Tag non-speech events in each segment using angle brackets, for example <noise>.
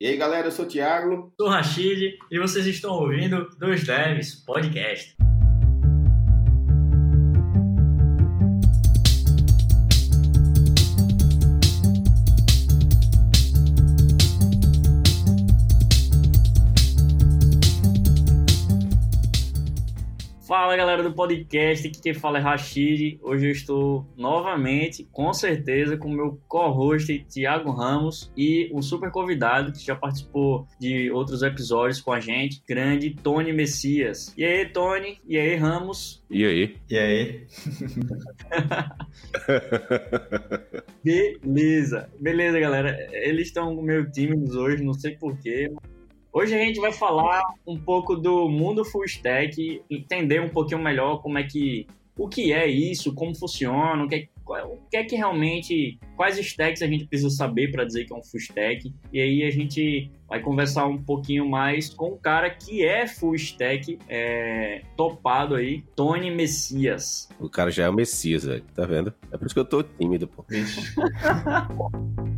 E aí, galera, eu sou o Thiago. Sou o Rashid e vocês estão ouvindo Dois Devs Podcast. Fala galera do podcast, aqui quem fala é Rashid. Hoje eu estou novamente, com certeza, com o meu co-host Thiago Ramos e um super convidado que já participou de outros episódios com a gente, grande Tony Messias. E aí, Tony? E aí, Ramos? E aí? E aí? <laughs> Beleza, beleza, galera. Eles estão meio tímidos hoje, não sei porquê. Hoje a gente vai falar um pouco do mundo full stack, entender um pouquinho melhor como é que o que é isso, como funciona, o que é, o que, é que realmente, quais stacks a gente precisa saber para dizer que é um full stack. E aí a gente vai conversar um pouquinho mais com o cara que é full stack, é, topado aí, Tony Messias. O cara já é o Messias, velho, tá vendo? É por isso que eu tô tímido, pô. <laughs>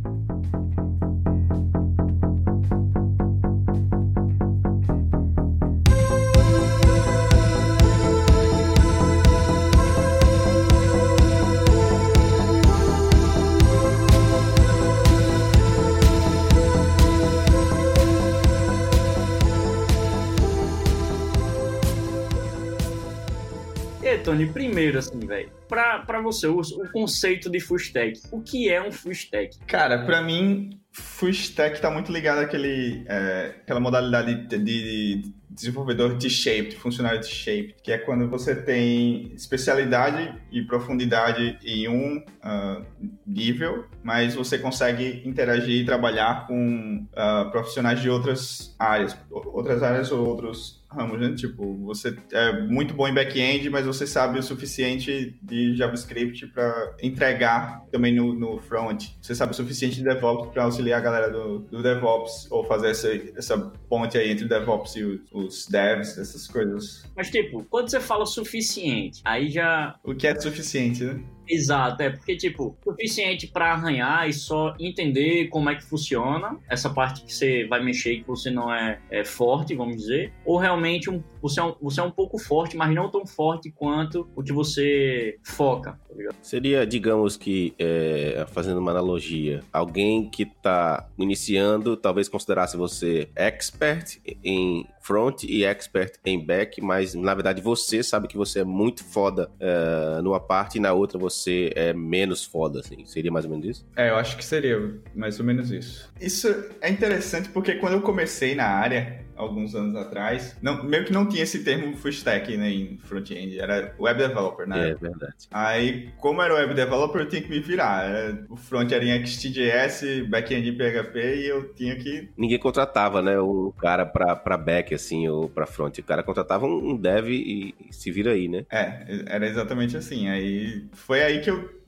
Tony, primeiro, assim, velho, pra, pra você, o, o, conceito de full stack, o que é um full stack? Cara, pra mim, full stack tá muito ligado àquele, é, àquela modalidade de, de desenvolvedor T-shaped, funcionário T-shaped, que é quando você tem especialidade e profundidade em um uh, nível, mas você consegue interagir e trabalhar com uh, profissionais de outras áreas, outras áreas ou outros ramos, né? Tipo, você é muito bom em back-end, mas você sabe o suficiente de JavaScript para entregar também no, no, front. Você sabe o suficiente de DevOps para auxiliar a galera do, do, DevOps ou fazer essa, essa ponte aí entre o DevOps e os, os devs, essas coisas. Mas, tipo, quando você fala suficiente, aí já. O que é suficiente, né? Exato, é porque, tipo, suficiente para arranhar e só entender como é que funciona, essa parte que você vai mexer que você não é, é forte, vamos dizer, ou realmente um, você, é um, você é um pouco forte, mas não tão forte quanto o que você foca, tá ligado? Seria, digamos que, é, fazendo uma analogia, alguém que tá iniciando, talvez considerasse você expert em front e expert em back, mas na verdade você sabe que você é muito foda uh, numa parte e na outra você é menos foda, assim. Seria mais ou menos isso? É, eu acho que seria mais ou menos isso. Isso é interessante porque quando eu comecei na área, alguns anos atrás, não, meio que não tinha esse termo full stack né, em front-end, era web developer, né? É verdade. Aí, como era web developer, eu tinha que me virar. O front era em XTJS, back-end em PHP e eu tinha que. Ninguém contratava, né, o cara pra, pra back, assim, ou pra front. O cara contratava um dev e, e se vira aí, né? É, era exatamente assim. Aí foi aí que eu.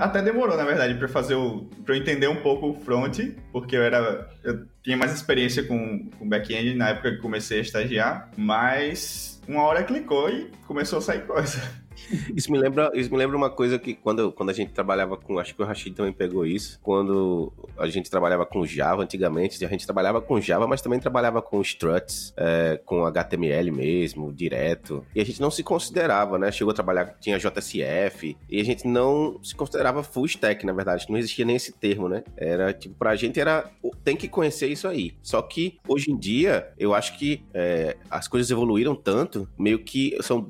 Até demorou, na verdade, pra fazer o. pra eu entender um pouco o front, porque eu era. Eu tinha mais experiência com, com back-end na época que comecei a estagiar, mas uma hora clicou e começou a sair coisa. Isso me lembra, isso me lembra uma coisa que quando, quando a gente trabalhava com, acho que o Rashid também pegou isso, quando a gente trabalhava com Java antigamente, a gente trabalhava com Java, mas também trabalhava com struts, é, com HTML mesmo, direto, e a gente não se considerava, né? Chegou a trabalhar, tinha JSF, e a gente não se considerava full stack, na verdade, não existia nem esse termo, né? Era, tipo, pra gente era, tem que conhecer isso aí. Só que, hoje em dia, eu acho que é, as coisas evoluíram tanto, meio que são,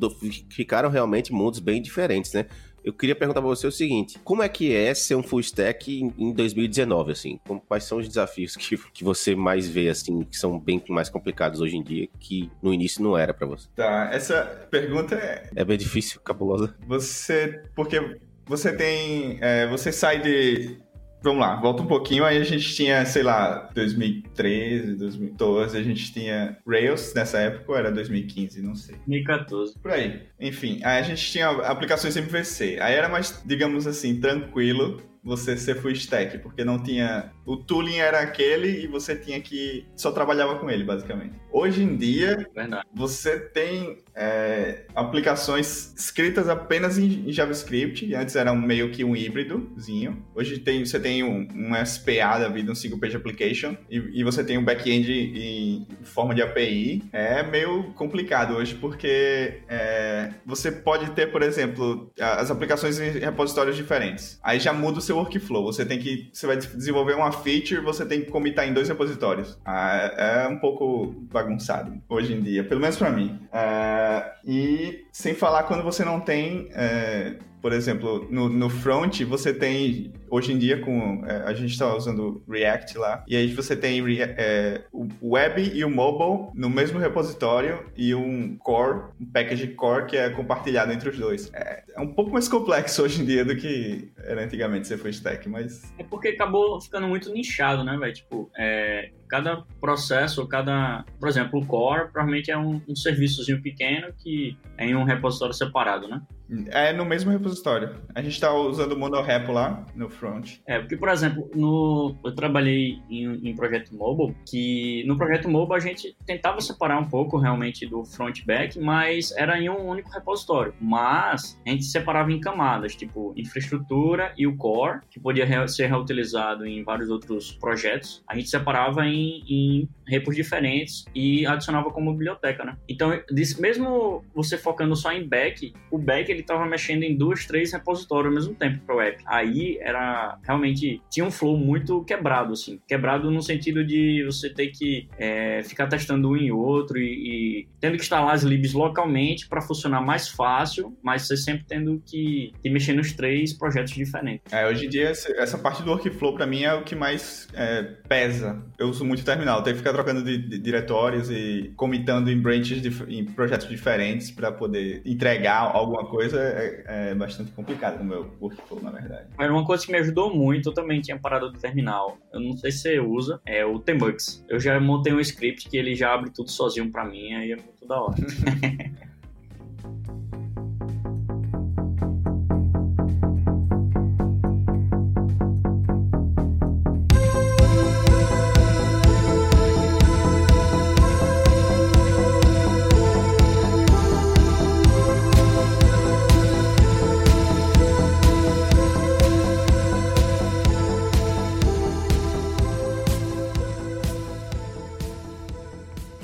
ficaram realmente mundos bem diferentes, né? Eu queria perguntar para você o seguinte: como é que é ser um full stack em 2019, assim? quais são os desafios que, <laughs> que você mais vê, assim, que são bem mais complicados hoje em dia, que no início não era para você? Tá, essa pergunta é. É bem difícil, cabulosa. Você. Porque você tem. É, você sai de Vamos lá, volta um pouquinho. Aí a gente tinha, sei lá, 2013, 2012, a gente tinha Rails nessa época, ou era 2015, não sei. 2014. Por aí. Enfim, aí a gente tinha aplicações MVC. Aí era mais, digamos assim, tranquilo você ser full stack, porque não tinha o tooling era aquele e você tinha que só trabalhava com ele, basicamente. Hoje em dia, Verdade. você tem é, aplicações escritas apenas em JavaScript. Antes era um, meio que um híbridozinho. Hoje tem, você tem um, um SPA da vida, um Single Page Application, e, e você tem um back-end em forma de API. É meio complicado hoje, porque é, você pode ter, por exemplo, as aplicações em repositórios diferentes. Aí já muda o seu workflow. Você tem que. Você vai desenvolver uma feature, você tem que comitar em dois repositórios. Ah, é um pouco bagunçado hoje em dia, pelo menos para mim. É, e sem falar quando você não tem é, por exemplo, no, no front você tem, hoje em dia, com é, a gente está usando React lá, e aí você tem é, o web e o mobile no mesmo repositório e um core, um package core que é compartilhado entre os dois. É, é um pouco mais complexo hoje em dia do que era antigamente ser full stack, mas... É porque acabou ficando muito nichado, né, velho? Tipo, é, cada processo, cada... Por exemplo, o core provavelmente é um, um serviçozinho pequeno que é em um repositório separado, né? É no mesmo repositório. A gente está usando o monorepo lá no front. É, porque, por exemplo, no, eu trabalhei em, em projeto mobile, que no projeto mobile a gente tentava separar um pouco realmente do front back, mas era em um único repositório. Mas a gente separava em camadas, tipo infraestrutura e o core, que podia ser reutilizado em vários outros projetos. A gente separava em, em repos diferentes e adicionava como biblioteca, né? Então, mesmo você focando só em back, o back ele estava mexendo em duas, três repositórios ao mesmo tempo para o app. Aí era realmente tinha um flow muito quebrado, assim, quebrado no sentido de você ter que é, ficar testando um em outro e, e, tendo que instalar as libs localmente para funcionar mais fácil, mas você sempre tendo que, que, mexer nos três projetos diferentes. É, hoje em dia essa parte do workflow para mim é o que mais é, pesa. Eu uso muito terminal, tenho que ficar trocando de, de diretórios e comitando em branches de, em projetos diferentes para poder entregar alguma coisa coisa é, é bastante complicada no meu workflow, na verdade. Mas uma coisa que me ajudou muito, eu também tinha parado do terminal. Eu não sei se você usa, é o Tmux. Eu já montei um script que ele já abre tudo sozinho para mim, aí é muito da hora. <laughs>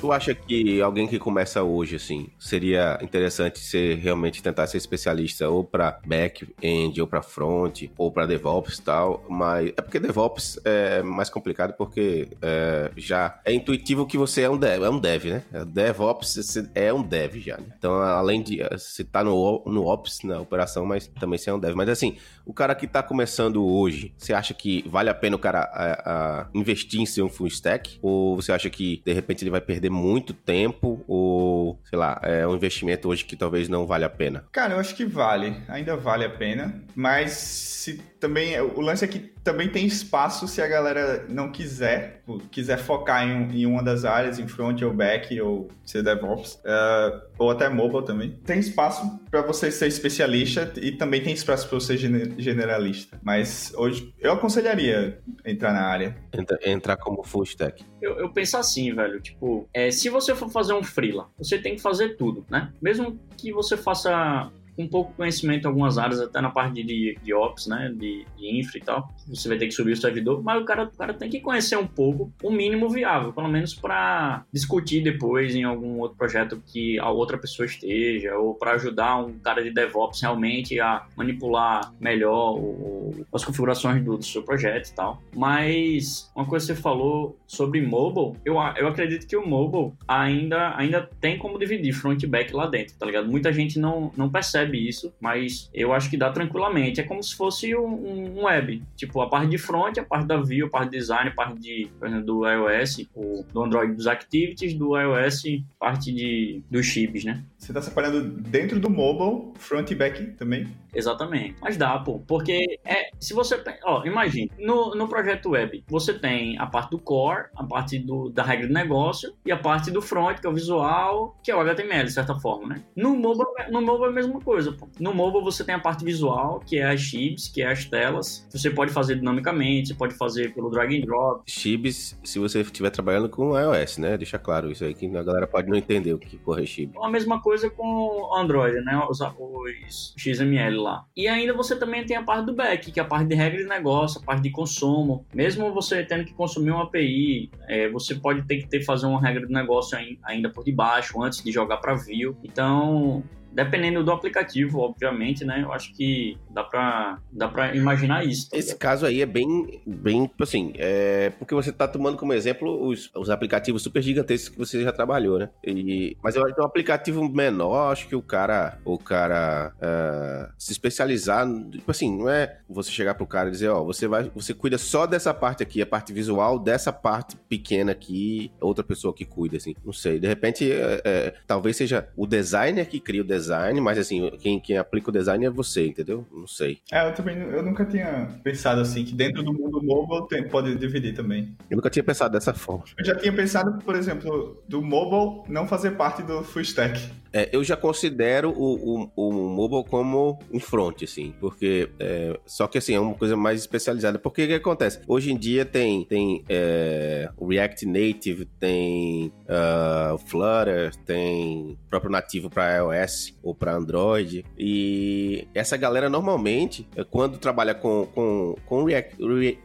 Tu acha que alguém que começa hoje, assim, seria interessante ser realmente tentar ser especialista ou para back-end, ou para front, ou para DevOps e tal, mas é porque DevOps é mais complicado porque é, já é intuitivo que você é um dev, é um dev, né? DevOps é um dev já, né? Então, além de você tá no, no Ops, na operação, mas também você é um dev. Mas assim, o cara que tá começando hoje, você acha que vale a pena o cara a, a investir em ser um full stack? Ou você acha que de repente ele vai perder muito tempo ou, sei lá, é um investimento hoje que talvez não vale a pena? Cara, eu acho que vale, ainda vale a pena, mas se também o lance é que também tem espaço se a galera não quiser, quiser focar em, em uma das áreas, em front ou back ou ser DevOps, uh, ou até mobile também. Tem espaço para você ser especialista e também tem espaço para você ser generalista. Mas hoje eu aconselharia entrar na área. Entra, entrar como full stack. Eu, eu penso assim, velho, tipo, é, se você for fazer um freela, você tem que fazer tudo, né? Mesmo que você faça com pouco conhecimento em algumas áreas, até na parte de, de Ops, né, de, de infra e tal, você vai ter que subir o servidor, mas o cara, o cara tem que conhecer um pouco o mínimo viável, pelo menos para discutir depois em algum outro projeto que a outra pessoa esteja, ou para ajudar um cara de DevOps realmente a manipular melhor o, as configurações do, do, seu projeto e tal. Mas uma coisa que você falou sobre mobile, eu, eu acredito que o mobile ainda, ainda tem como dividir front e back lá dentro, tá ligado? Muita gente não, não percebe percebe isso, mas eu acho que dá tranquilamente. É como se fosse um, um web. Tipo, a parte de front, a parte da view, a parte de design, a parte de, por exemplo, do iOS, o, do Android dos activities, do iOS, parte de, dos chips, né? Você está separando dentro do mobile, front e back também? Exatamente. Mas dá, pô. Porque é, se você. Ó, imagine, no, no projeto web, você tem a parte do core, a parte do, da regra do negócio e a parte do front, que é o visual, que é o HTML, de certa forma, né? No mobile, no mobile é a mesma coisa, pô. No mobile você tem a parte visual, que é as chips, que é as telas. Você pode fazer dinamicamente, você pode fazer pelo drag and drop. Chips, se você estiver trabalhando com iOS, né? Deixa claro isso aí, que a galera pode não entender o que porra é chip. A mesma coisa com Android, né? Os, os XML lá. E ainda você também tem a parte do back, que é a parte de regra de negócio, a parte de consumo. Mesmo você tendo que consumir uma API, é, você pode ter que ter fazer uma regra de negócio ainda por debaixo, antes de jogar para view. Então, Dependendo do aplicativo, obviamente, né? Eu acho que dá pra, dá pra imaginar isso. Tá Esse caso aí é bem, bem tipo assim, é porque você tá tomando como exemplo os, os aplicativos super gigantescos que você já trabalhou, né? E, mas eu acho que um aplicativo menor, acho que o cara, o cara uh, se especializar, tipo assim, não é você chegar pro cara e dizer, ó, você vai, você cuida só dessa parte aqui, a parte visual dessa parte pequena aqui, outra pessoa que cuida, assim, não sei. De repente, é, é, talvez seja o designer que cria o design design, mas assim, quem, quem aplica o design é você, entendeu? Não sei. É, eu também eu nunca tinha pensado assim, que dentro do mundo mobile tem, pode dividir também. Eu nunca tinha pensado dessa forma. Eu já tinha pensado, por exemplo, do mobile não fazer parte do full stack. É, eu já considero o, o, o, mobile como um front, assim, porque é, só que assim, é uma coisa mais especializada. Porque o que acontece? Hoje em dia tem, tem é, React Native, tem uh, Flutter, tem próprio nativo para iOS ou para Android. E essa galera normalmente, é, quando trabalha com, com, com React,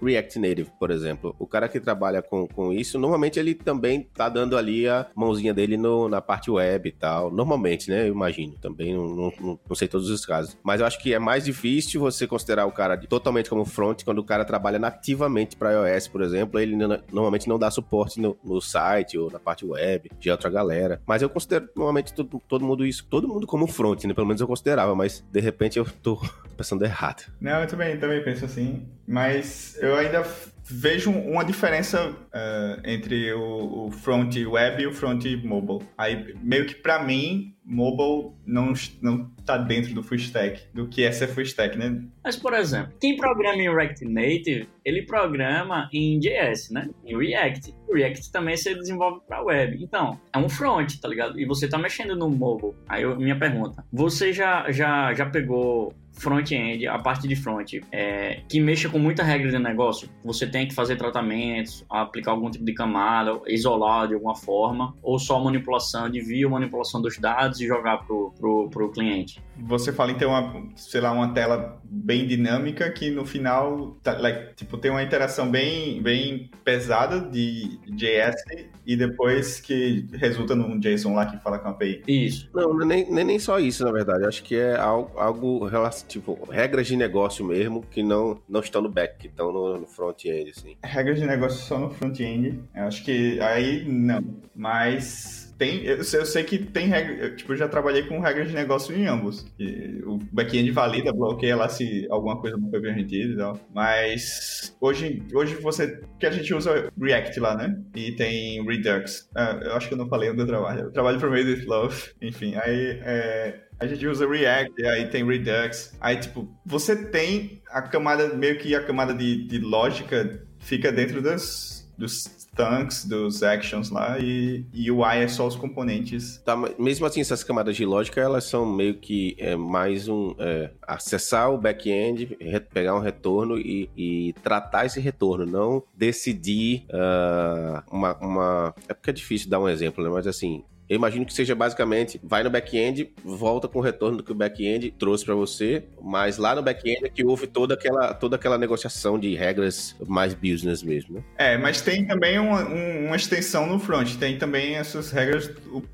React Native, por exemplo, o cara que trabalha com, com isso, normalmente ele também tá dando ali a mãozinha dele no, na parte web e tal. Normalmente, né? Eu imagino. Também não, não, não sei todos os casos. Mas eu acho que é mais difícil você considerar o cara totalmente como front quando o cara trabalha nativamente para iOS, por exemplo. Ele normalmente não dá suporte no, no, site ou na parte web de outra galera. Mas eu considero normalmente todo, todo mundo isso, todo mundo como front, né? Pelo menos eu considerava, mas de repente eu tô <laughs> pensando errado. Não, eu também, também penso assim, mas eu ainda vejo uma diferença uh, entre o, o, front web e o front mobile. Aí, meio que para mim, mobile não, não tá dentro do full stack, do que é ser full stack, né? Mas, por exemplo, quem programa em React Native, ele programa em JS, né? Em React. React também se desenvolve para web. Então, é um front, tá ligado? E você tá mexendo no mobile. Aí, eu, minha pergunta, você já, já, já pegou front-end, a parte de front, é, que mexa com muita regra de negócio, você tem que fazer tratamentos, aplicar algum tipo de camada, isolar de alguma forma, ou só manipulação de view, manipulação dos dados e jogar pro, pro, pro cliente. Você fala então, uma, sei lá, uma tela bem dinâmica que no final, tá, like, tipo, tem uma interação bem, bem pesada de JS e depois que resulta num JSON lá que fala com a API. Isso. Não, nem, nem, nem só isso, na verdade. Acho que é algo, algo tipo, regras de negócio mesmo que não, não estão no back, que estão no, no front-end, assim. Regras de negócio só no front-end. Acho que aí não. Mas tem, eu, eu, sei que tem regra, tipo, eu já trabalhei com regras de negócio em ambos. E o back-end valida, bloqueia lá se alguma coisa não foi permitida e tal. Mas hoje, hoje você, que a gente usa React lá, né? E tem Redux. Ah, eu acho que eu não falei onde eu trabalho. Eu trabalho para Made with Love, enfim. Aí é, a gente usa React, aí tem Redux. Aí, tipo, você tem a camada, meio que a camada de, de lógica fica dentro das, dos tanks, dos actions lá, e, e o I é só os componentes. Tá, mesmo assim, essas camadas de lógica, elas são meio que é, mais um... É, acessar o back-end, pegar um retorno e, e, tratar esse retorno, não decidir uh, uma, uma... É porque é difícil dar um exemplo, né? Mas assim, eu imagino que seja basicamente, vai no back-end, volta com o retorno do que o back-end trouxe para você, mas lá no back-end é que houve toda aquela, toda aquela negociação de regras mais business mesmo, né? É, mas tem também uma, extensão no front, tem também essas regras,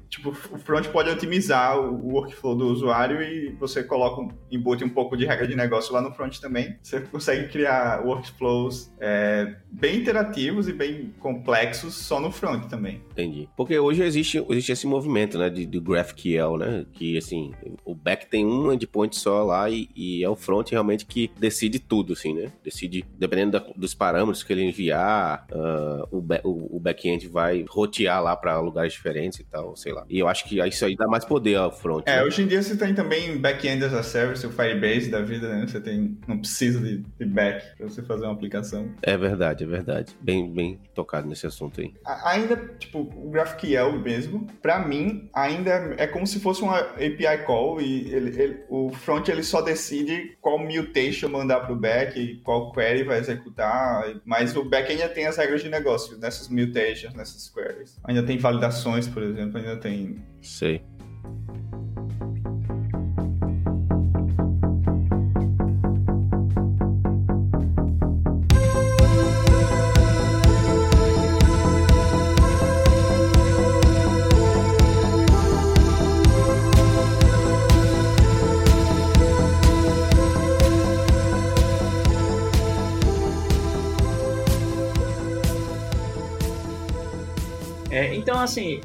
tipo, o front pode otimizar o workflow do usuário e você coloca, embute um pouco de regra de negócio lá no front também, você consegue criar workflows é, bem interativos e bem complexos só no front também. Entendi. Porque hoje existe, existe esse movimento, né, de, de GraphQL, né, que assim, o back tem um endpoint só lá e, e, é o front realmente que decide tudo, assim, né, decide, dependendo da, dos parâmetros que ele enviar, uh, o, o, o back-end vai rotear lá para lugares diferentes e tal, sei lá. Lá. E eu acho que isso aí dá mais poder ao front. É, né? hoje em dia você tem também back-end as a service, o Firebase da vida, né? Você tem, não precisa de, de back pra você fazer uma aplicação. É verdade, é verdade. Bem, bem tocado nesse assunto aí. A- Ainda, tipo, o GraphQL mesmo, pra mim, ainda é como se fosse uma API call e ele- ele- o front ele só decide qual mutation mandar pro back e qual query vai executar, mas o back ainda tem as regras de negócio nessas mutations, nessas queries. Ainda tem validações, por exemplo, ainda tem Sei. Então, assim,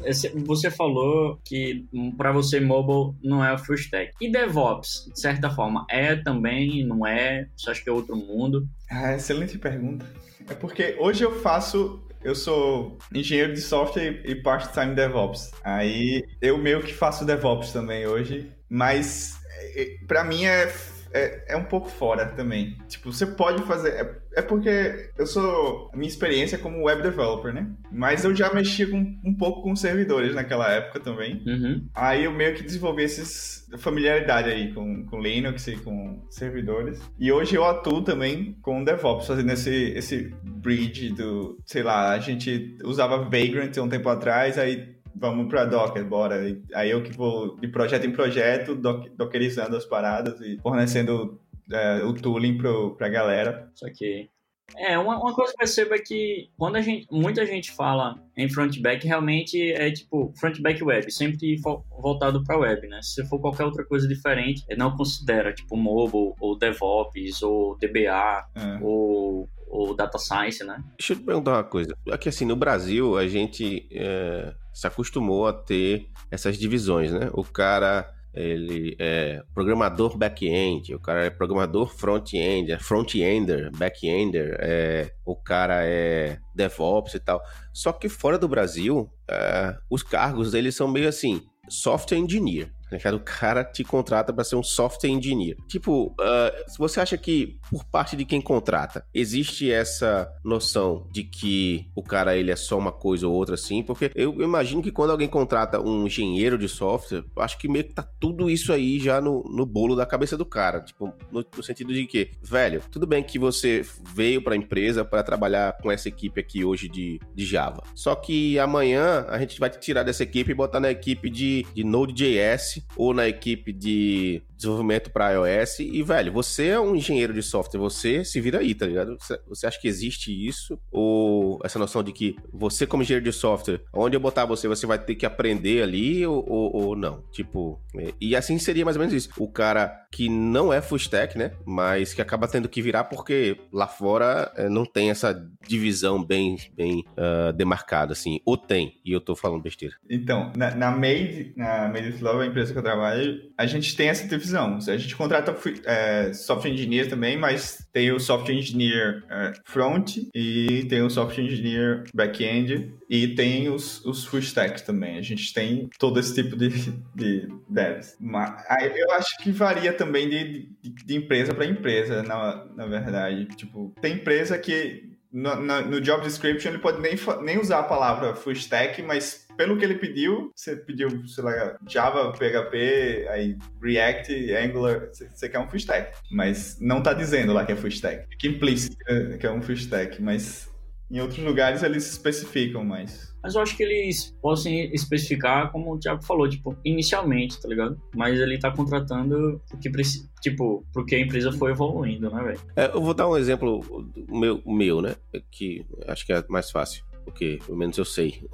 você falou que para você mobile não é o full stack. E DevOps, de certa forma, é também, não é? Você acha que é outro mundo? Ah, excelente pergunta. É porque hoje eu faço. Eu sou engenheiro de software e part-time DevOps. Aí eu meio que faço DevOps também hoje. Mas é, pra mim é, é, é um pouco fora também. Tipo, você pode fazer. É, é porque eu sou. A minha experiência é como web developer, né? Mas eu já mexia com, um pouco com servidores naquela época também. Uhum. Aí eu meio que desenvolvi esses familiaridade aí com, com Linux e com servidores. E hoje eu atuo também com DevOps, fazendo esse, esse bridge do, sei lá, a gente usava Vagrant um tempo atrás, aí vamos pra Docker, bora. E Aí eu que vou de projeto em projeto, doc- dockerizando as paradas e fornecendo é, o tooling pro, pra galera. Só que. É, uma, uma coisa que eu percebo é que quando a gente, muita gente fala em front-back, realmente é tipo front-back web, sempre voltado para web, né? Se for qualquer outra coisa diferente, não considera, tipo mobile, ou DevOps, ou DBA, É. ou, ou Data Science, né? Deixa eu te perguntar uma coisa. Aqui, assim, no Brasil, a gente é, se acostumou a ter essas divisões, né? O cara, ele é programador back-end, o cara é programador front-end, é front-ender, back-ender, é, o cara é DevOps e tal. Só que fora do Brasil, é, os cargos, eles são meio assim, software engineer. Tá? O cara te contrata para ser um software engineer. Tipo, ah, se você acha que por parte de quem contrata existe essa noção de que o cara ele é só uma coisa ou outra assim, porque eu imagino que quando alguém contrata um engenheiro de software, acho que meio que tá tudo isso aí já no, no bolo da cabeça do cara, tipo, no, no sentido de que, velho, tudo bem que você veio para a empresa para trabalhar com essa equipe aqui hoje de, de Java. Só que amanhã a gente vai te tirar dessa equipe e botar na equipe de, de Node.js ou na equipe de desenvolvimento para iOS. E, velho, você é um engenheiro de software, você se vira aí, tá ligado? Você, acha que existe isso? Ou essa noção de que você, como engenheiro de software, onde eu botar você, você vai ter que aprender ali ou, ou, ou não? Tipo, é, e assim seria mais ou menos isso. O cara que não é full stack, né? Mas que acaba tendo que virar porque lá fora é, não tem essa divisão bem, bem ah, demarcada, assim. Ou tem, e eu tô falando besteira. Então, na, na Made, na Made Love, a empresa que eu trabalho, a gente tem essa divisão. A gente contrata é, software engineer também, mas tem o software engineer é, front e tem o software engineer back-end e tem os, os full stacks também. A gente tem todo esse tipo de, de devs. Mas, eu acho que varia também de, de, de empresa para empresa, na, na verdade. Tipo, tem empresa que no, na- no job description ele pode nem, nem usar a palavra full stack, mas pelo que ele pediu, você pediu, sei lá, Java, PHP, aí React, Angular, você, quer um full stack. Mas não tá dizendo lá que é full stack. Fica implícito que- que é um full stack, mas em outros lugares eles especificam mais. Mas eu acho que eles possam especificar, como o Thiago falou, tipo, inicialmente, tá ligado? Mas ele tá contratando porque precisa, tipo, porque a empresa foi evoluindo, né, velho? É, eu vou dar um exemplo do meu, meu, né? Que acho que é mais fácil, porque pelo menos eu sei.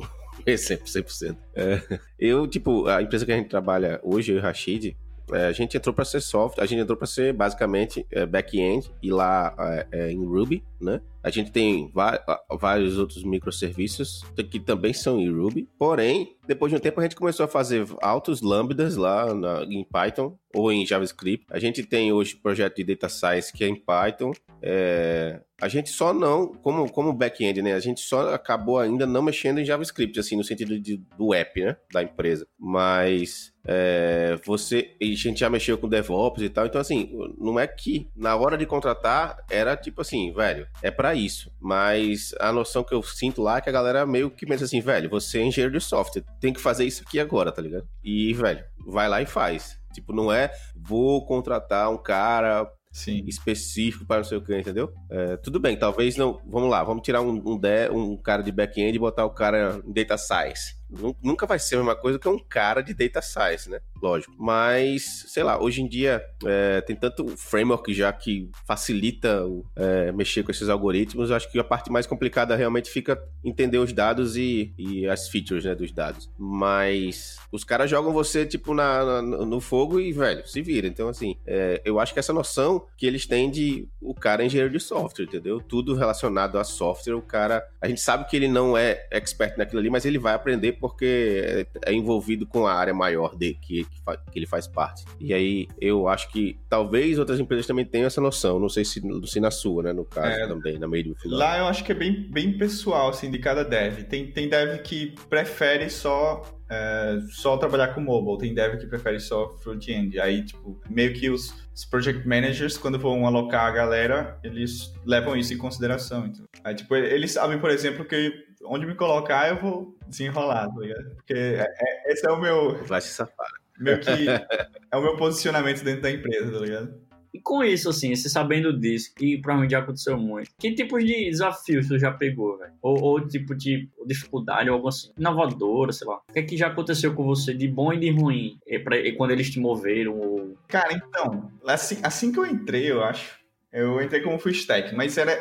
<laughs> Exemplo, 100%. É, eu, tipo, a empresa que a gente trabalha hoje, eu e o Rashid, é, a gente entrou para ser software, a gente entrou para ser basicamente é, back-end e lá é, é, em Ruby, né? A gente tem vários outros microserviços que também são em Ruby. Porém, depois de um tempo a gente começou a fazer altos lambdas lá na, em Python ou em JavaScript. A gente tem hoje projeto de Data Science que é em Python. É, a gente só não, como, como back-end, né? A gente só acabou ainda não mexendo em JavaScript, assim, no sentido de, do app, né? Da empresa. Mas é, você. A gente já mexeu com DevOps e tal. Então, assim, não é que na hora de contratar era tipo assim, velho, é para isso. Mas a noção que eu sinto lá é que a galera meio que pensa assim, velho, você é engenheiro de software, tem que fazer isso aqui agora, tá ligado? E, velho, vai lá e faz. Tipo, não é vou contratar um cara Sim. específico para o seu cliente, entendeu? É, tudo bem, talvez não. Vamos lá, vamos tirar um, um, de, um cara de back-end e botar o cara em data science. Nunca vai ser a mesma coisa que um cara de data science, né? Lógico. Mas, sei lá, hoje em dia é, tem tanto framework já que facilita é, mexer com esses algoritmos. Eu acho que a parte mais complicada realmente fica entender os dados e, e as features né, dos dados. Mas os caras jogam você, tipo, na, na no fogo e, velho, se vira. Então, assim, é, eu acho que essa noção que eles têm de o cara é engenheiro de software, entendeu? Tudo relacionado a software, o cara. A gente sabe que ele não é expert naquilo ali, mas ele vai aprender porque é, envolvido com a área maior de que, que, que, ele faz parte. E aí eu acho que talvez outras empresas também tenham essa noção. Não sei se, se na sua, né? No caso é, também, na meio do final. Lá eu acho que é bem, bem pessoal, assim, de cada dev. Tem, tem dev que prefere só é, só trabalhar com mobile, tem dev que prefere só front-end. Aí, tipo, meio que os, os, project managers, quando vão alocar a galera, eles levam isso em consideração. Então. Aí, tipo, eles sabem, por exemplo, que onde me colocar eu vou desenrolar, tá ligado? Porque é, é, esse é o meu. Vai se safar. Meio que é o meu posicionamento dentro da empresa, tá ligado? E com isso, assim, você sabendo disso, que provavelmente já aconteceu muito, que tipos de desafios você já pegou, velho? Ou, ou, tipo de dificuldade, ou algo assim, inovadora, sei lá. O que é que já aconteceu com você de bom e de ruim e pra, e quando eles te moveram? Ou... Cara, então, assim, assim que eu entrei, eu acho, eu entrei como full stack, mas era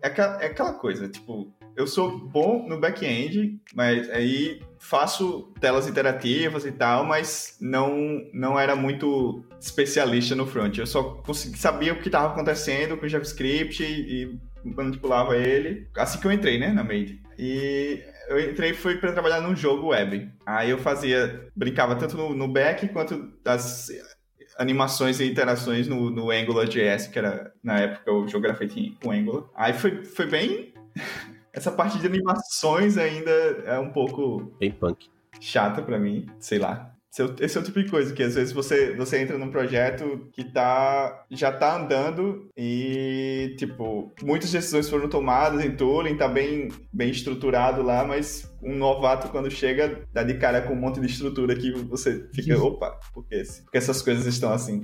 é aquela, é aquela coisa, tipo, eu sou bom no back-end, mas aí faço telas interativas e tal, mas não não era muito especialista no front. Eu só consegui, sabia o que estava acontecendo com o JavaScript e, e manipulava ele. Assim que eu entrei, né, na Made. E eu entrei foi para trabalhar num jogo web. Aí eu fazia, brincava tanto no, no back quanto das animações e interações no, no AngularJS, que era, na época, o jogo era feito com Angular. Aí foi, foi bem essa parte de animações ainda é um pouco. Bem punk. Chata para mim, sei lá. Esse é o tipo de coisa que às vezes você, você entra num projeto que tá, já tá andando e, tipo, muitas decisões foram tomadas em tooling, tá bem, bem estruturado lá, mas um novato quando chega dá de cara com um monte de estrutura que você fica, opa, por que, por que essas coisas estão assim?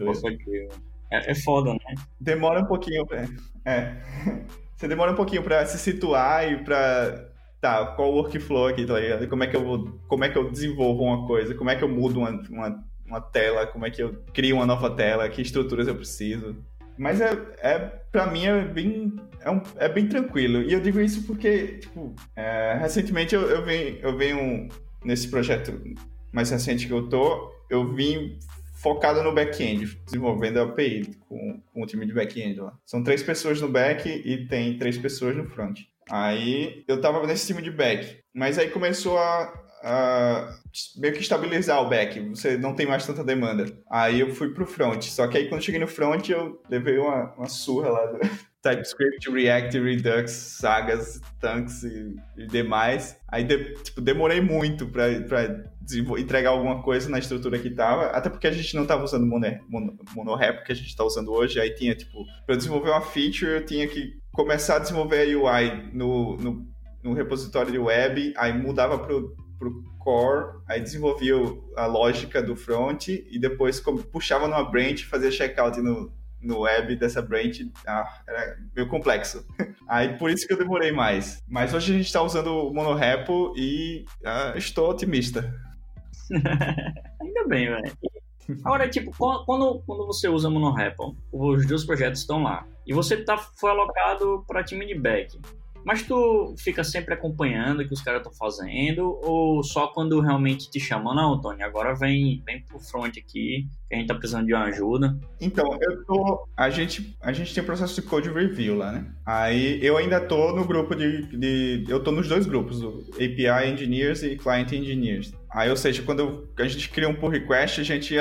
É, é foda, né? Demora um pouquinho, é. é. Você demora um pouquinho para se situar e para tá, qual o workflow aqui, tá ligado? Como é que eu vou, como é que eu desenvolvo uma coisa, como é que eu mudo uma, uma, uma tela, como é que eu crio uma nova tela, que estruturas eu preciso. Mas é, é para mim é bem é, um, é, bem tranquilo. E eu digo isso porque, tipo, é, recentemente eu, eu venho eu venho nesse projeto mais recente que eu tô, eu vim focado no back-end, desenvolvendo a API com, com o time de back-end lá. São três pessoas no back e tem três pessoas no front. Aí eu tava nesse time de back, mas aí começou a, a meio que estabilizar o back, você não tem mais tanta demanda. Aí eu fui pro front, só que aí quando cheguei no front eu levei uma, uma surra lá do TypeScript, React, Redux, Sagas, Tanks e, e demais. Aí de, tipo, demorei muito para entregar alguma coisa na estrutura que tava, até porque a gente não tava usando mono, mono, monorep que a gente tá usando hoje, aí tinha, tipo, para desenvolver uma feature, eu tinha que começar a desenvolver a UI no, no, no repositório de web, aí mudava pro, pro core, aí desenvolvia a lógica do front e depois puxava numa branch, fazia checkout no, no web dessa branch ah, era meio complexo. <laughs> Aí por isso que eu demorei mais. Mas hoje a gente está usando o monorepo e ah, estou otimista. <laughs> Ainda bem, velho. Agora, tipo, quando, quando você usa monorepo, os dois projetos estão lá, e você tá, foi alocado para time de back, Mas tu fica sempre acompanhando o que os caras estão fazendo ou só quando realmente te chamam? Não, Tony, agora vem, vem pro front aqui, que a gente tá precisando de uma ajuda. Então, eu tô. A gente, a gente tem processo de code review lá, né? Aí eu ainda tô no grupo de. de eu tô nos dois grupos, API Engineers e Client Engineers. Aí, ou seja, quando a gente cria um pull request, a gente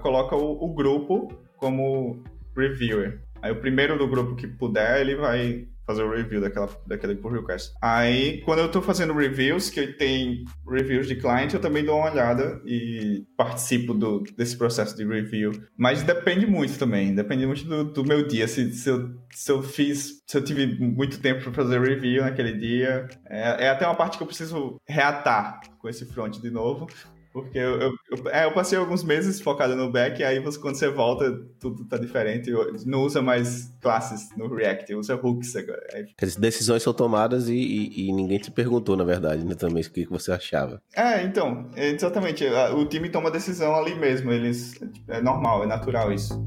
coloca o, o grupo como reviewer. Aí o primeiro do grupo que puder, ele vai fazer o review daquela, daquele pull request. Aí, quando eu tô fazendo reviews, que tem reviews de cliente, eu também dou uma olhada e participo do, desse processo de review. Mas depende muito também, depende muito do, do meu dia. Se, se, eu, se eu fiz, se eu tive muito tempo para fazer review naquele dia, é, é até uma parte que eu preciso reatar com esse front de novo. Porque eu, eu, eu, é, eu, passei alguns meses focado no back, e aí você, quando você volta, tudo tá diferente. Não usa mais classes no React, usa hooks agora. As decisões são tomadas e, e, e, ninguém te perguntou, na verdade, né, também, o que você achava. É, então, exatamente. O time toma decisão ali mesmo. Eles, é normal, é natural isso.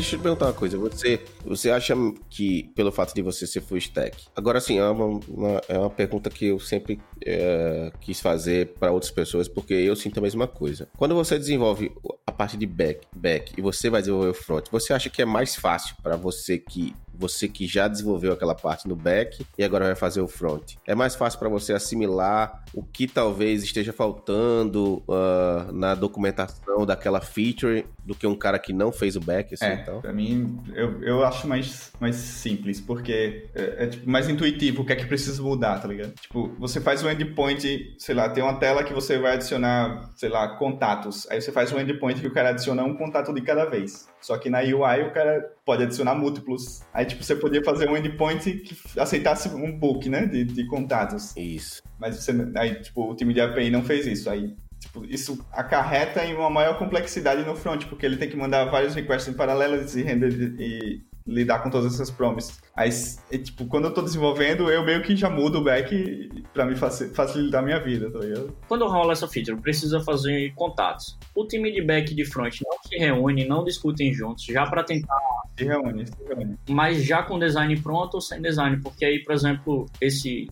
Deixa eu te perguntar uma coisa. Você, você acha que, pelo fato de você ser full stack... Agora, assim, é uma, uma é uma pergunta que eu sempre é, quis fazer para outras pessoas, porque eu sinto a mesma coisa. Quando você desenvolve a parte de back, back e você vai desenvolver o front, você acha que é mais fácil para você que você que já desenvolveu aquela parte no back e agora vai fazer o front. É mais fácil para você assimilar o que talvez esteja faltando uh, na documentação daquela feature do que um cara que não fez o back, assim, é, então? Pra mim, eu, eu acho mais, mais simples, porque é, é tipo, mais intuitivo o que é que precisa mudar, tá ligado? Tipo, você faz um endpoint, sei lá, tem uma tela que você vai adicionar, sei lá, contatos. Aí você faz um endpoint que o cara adiciona um contato de cada vez. Só que na UI o cara pode adicionar múltiplos. Aí, tipo, você podia fazer um endpoint que aceitasse um book, né, de, de contatos. Isso. Mas você, aí, tipo, o time de API não fez isso. Aí, tipo, isso acarreta em uma maior complexidade no front, porque ele tem que mandar vários requests em paralelo e render e lidar com todas essas promises. Aí, é, tipo, quando eu tô desenvolvendo, eu meio que já mudo o back pra me facilitar a minha vida, tá ligado? Quando rola essa feature, precisa fazer contatos. O time de back e de front não se reúne, não discutem juntos, já para tentar... Se reúne, se reúne. Mas já com design pronto ou sem design, porque aí, por exemplo, esse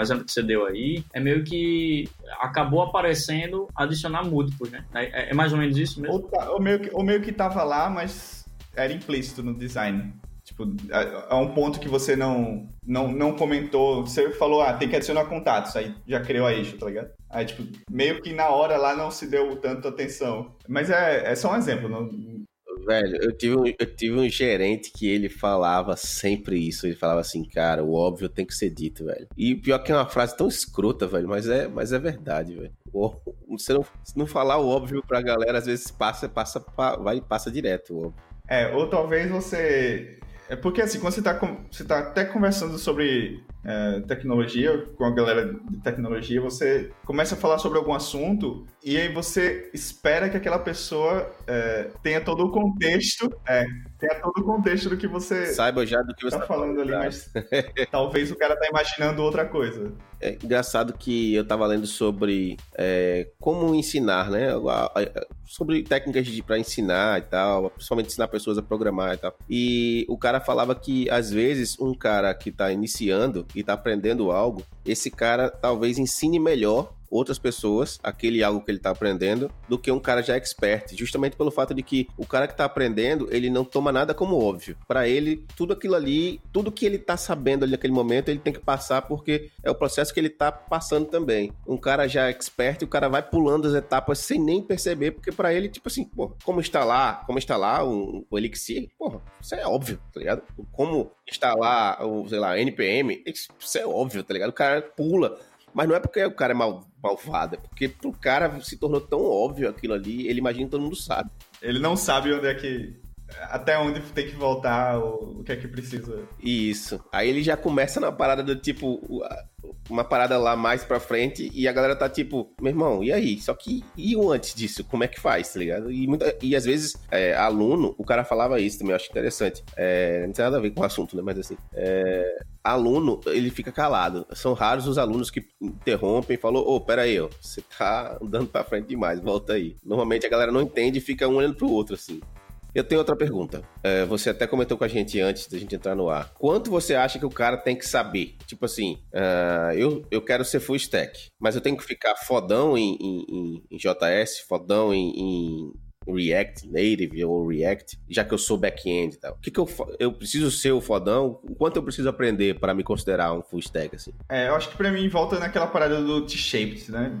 exemplo que você deu aí, é meio que acabou aparecendo adicionar múltiplos, né? É, é mais ou menos isso mesmo? Ou, tá, ou, meio que, ou meio que tava lá, mas era implícito no design. Tipo, a, um ponto que você não, não, não comentou, você falou, ah, tem que adicionar contatos, aí já criou a issue, tá ligado? Aí, tipo, meio que na hora lá não se deu tanto atenção. Mas é, é só um exemplo, não, Velho, eu tive, um, eu tive um gerente que ele falava sempre isso. Ele falava assim, cara, o óbvio tem que ser dito, velho. E pior que é uma frase tão escrota, velho, mas é, mas é verdade, velho. Você não, se não falar o óbvio pra galera, às vezes passa, passa, vai passa direto o óbvio. É, ou talvez você. É porque assim, quando você está você tá até conversando sobre é, tecnologia, com a galera de tecnologia, você começa a falar sobre algum assunto e aí você espera que aquela pessoa é, tenha todo o contexto, é, tenha todo o contexto do que você saiba já do que você tá, tá falando ali, mas talvez o cara tá imaginando outra coisa. É engraçado que eu tava lendo sobre é, como ensinar, né? Sobre técnicas para ensinar e tal, principalmente ensinar pessoas a programar e tal. E o cara falava que às vezes um cara que tá iniciando e tá aprendendo algo, esse cara talvez ensine melhor outras pessoas aquele algo que ele está aprendendo do que um cara já expert, justamente pelo fato de que o cara que está aprendendo, ele não toma nada como óbvio. Para ele, tudo aquilo ali, tudo que ele está sabendo ali naquele momento, ele tem que passar porque é o processo que ele está passando também. Um cara já expert, o cara vai pulando as etapas sem nem perceber, porque para ele, tipo assim, pô, como instalar, como instalar um, um Elixir, porra, isso é óbvio, tá ligado? Como instalar, o, sei lá, NPM, isso é óbvio, tá ligado? O cara pula mas não é porque o cara é mal, malvado, é porque pro cara se tornou tão óbvio aquilo ali, ele imagina que todo mundo sabe. Ele não sabe onde é que até onde tem que voltar, o, que é que precisa. Isso. Aí ele já começa na parada do tipo, uma parada lá mais pra frente e a galera tá tipo, meu irmão, e aí? Só que e o antes disso? Como é que faz, tá ligado? E, muita, e às vezes, é, aluno, o cara falava isso também, eu acho interessante. É, não tem nada a ver com o assunto, né? Mas assim, é, aluno, ele fica calado. São raros os alunos que interrompem e falam, ô, oh, pera aí, ó, você tá andando pra frente demais, volta aí. Normalmente a galera não entende e fica um olhando pro outro, assim. Eu tenho outra pergunta. É, você até comentou com a gente antes da gente entrar no ar. Quanto você acha que o cara tem que saber? Tipo assim, uh, eu, eu quero ser full stack, mas eu tenho que ficar fodão em, em, em JS, fodão em, em React Native ou React, já que eu sou back-end e tal. O que, que eu, eu preciso ser o fodão? Quanto eu preciso aprender para me considerar um full stack, assim? É, eu acho que para mim volta naquela parada do T-shaped, né?